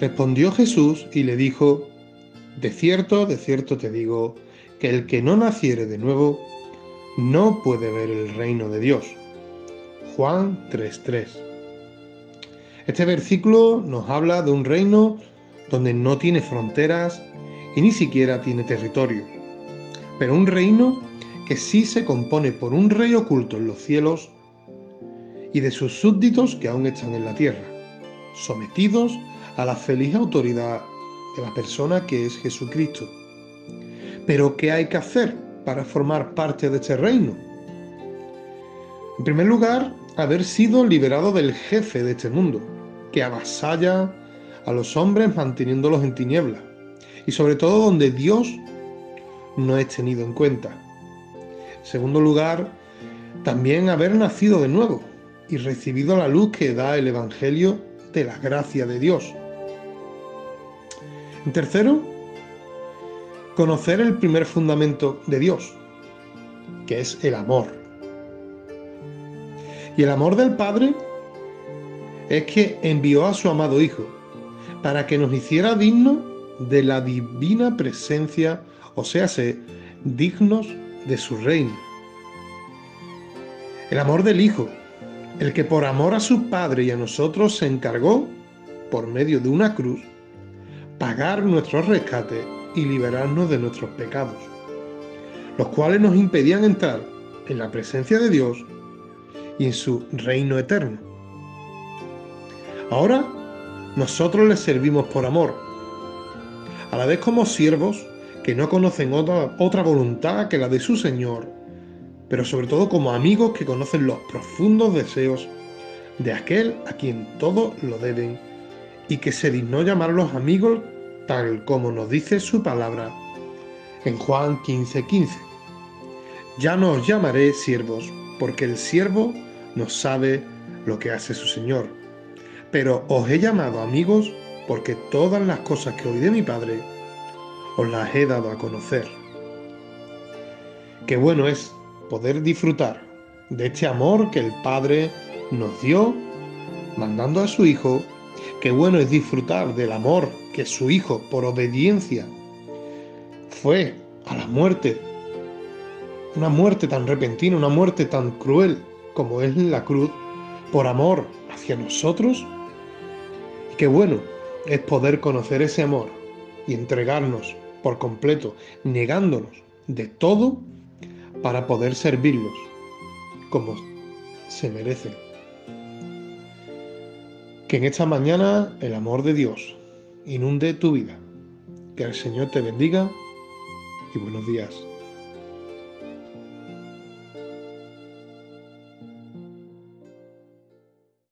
Respondió Jesús y le dijo, De cierto, de cierto te digo, que el que no naciere de nuevo, no puede ver el reino de Dios. Juan 3:3. Este versículo nos habla de un reino donde no tiene fronteras y ni siquiera tiene territorio, pero un reino que sí se compone por un rey oculto en los cielos y de sus súbditos que aún están en la tierra, sometidos a la feliz autoridad de la persona que es Jesucristo. Pero ¿qué hay que hacer para formar parte de este reino? En primer lugar, haber sido liberado del jefe de este mundo, que avasalla a los hombres manteniéndolos en tinieblas, y sobre todo donde Dios no es tenido en cuenta. En segundo lugar, también haber nacido de nuevo y recibido la luz que da el Evangelio la gracia de Dios. En tercero, conocer el primer fundamento de Dios, que es el amor. Y el amor del Padre es que envió a su amado Hijo para que nos hiciera dignos de la divina presencia, o sea, dignos de su reino. El amor del Hijo, el que por amor a su Padre y a nosotros se encargó, por medio de una cruz, pagar nuestro rescate y liberarnos de nuestros pecados, los cuales nos impedían entrar en la presencia de Dios y en su reino eterno. Ahora nosotros les servimos por amor, a la vez como siervos que no conocen otra, otra voluntad que la de su Señor, pero sobre todo como amigos que conocen los profundos deseos de aquel a quien todo lo deben y que se dignó llamarlos amigos tal como nos dice su palabra en Juan 15:15. 15. Ya no os llamaré siervos, porque el siervo no sabe lo que hace su Señor. Pero os he llamado amigos porque todas las cosas que oí de mi Padre os las he dado a conocer. Qué bueno es poder disfrutar de este amor que el Padre nos dio mandando a su Hijo Qué bueno es disfrutar del amor que su Hijo, por obediencia, fue a la muerte. Una muerte tan repentina, una muerte tan cruel como es la cruz, por amor hacia nosotros. Y qué bueno es poder conocer ese amor y entregarnos por completo, negándonos de todo para poder servirlos como se merecen. Que en esta mañana el amor de Dios inunde tu vida. Que el Señor te bendiga y buenos días.